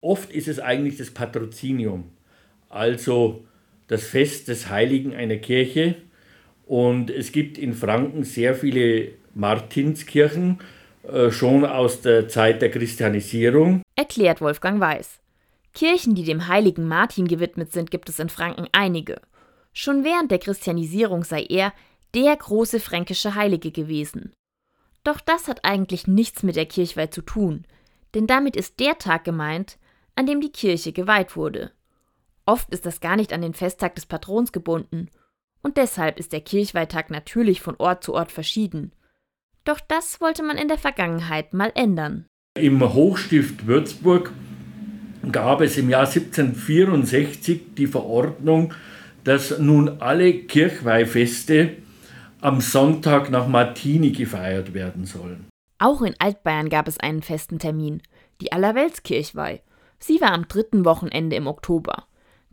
Oft ist es eigentlich das Patrozinium, also das Fest des Heiligen einer Kirche. Und es gibt in Franken sehr viele Martinskirchen, äh, schon aus der Zeit der Christianisierung. Erklärt Wolfgang Weiß. Kirchen, die dem heiligen Martin gewidmet sind, gibt es in Franken einige. Schon während der Christianisierung sei er der große fränkische Heilige gewesen. Doch das hat eigentlich nichts mit der Kirchweih zu tun, denn damit ist der Tag gemeint, an dem die Kirche geweiht wurde. Oft ist das gar nicht an den Festtag des Patrons gebunden, und deshalb ist der Kirchweihtag natürlich von Ort zu Ort verschieden. Doch das wollte man in der Vergangenheit mal ändern. Im Hochstift Würzburg gab es im Jahr 1764 die Verordnung, dass nun alle Kirchweihfeste am Sonntag nach Martini gefeiert werden sollen. Auch in Altbayern gab es einen festen Termin, die Allerweltskirchweih. Sie war am dritten Wochenende im Oktober.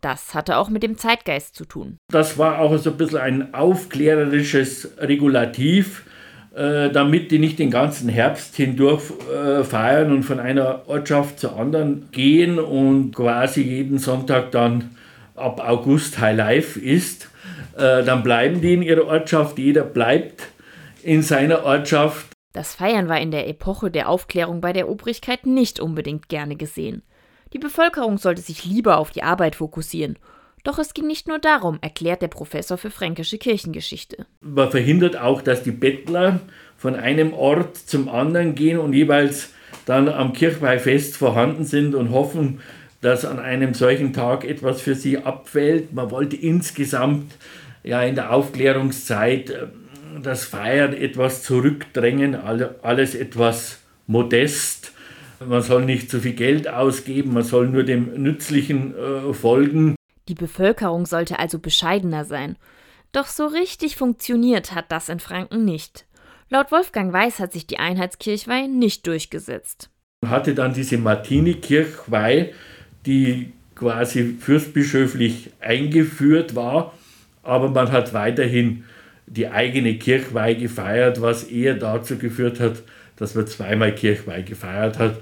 Das hatte auch mit dem Zeitgeist zu tun. Das war auch so ein bisschen ein aufklärerisches Regulativ, äh, damit die nicht den ganzen Herbst hindurch äh, feiern und von einer Ortschaft zur anderen gehen und quasi jeden Sonntag dann ab August High Life ist. Äh, dann bleiben die in ihrer Ortschaft, jeder bleibt in seiner Ortschaft. Das Feiern war in der Epoche der Aufklärung bei der Obrigkeit nicht unbedingt gerne gesehen. Die Bevölkerung sollte sich lieber auf die Arbeit fokussieren doch es ging nicht nur darum, erklärt der Professor für fränkische Kirchengeschichte. Man verhindert auch, dass die Bettler von einem Ort zum anderen gehen und jeweils dann am Kirchweihfest vorhanden sind und hoffen, dass an einem solchen Tag etwas für sie abfällt. Man wollte insgesamt ja in der Aufklärungszeit äh, das Feiern etwas zurückdrängen, alles etwas modest. Man soll nicht zu viel Geld ausgeben, man soll nur dem Nützlichen äh, folgen. Die Bevölkerung sollte also bescheidener sein. Doch so richtig funktioniert hat das in Franken nicht. Laut Wolfgang Weiß hat sich die Einheitskirchweih nicht durchgesetzt. Man hatte dann diese Martini-Kirchweih, die quasi fürstbischöflich eingeführt war, aber man hat weiterhin die eigene Kirchweih gefeiert, was eher dazu geführt hat, dass man zweimal Kirchweih gefeiert hat.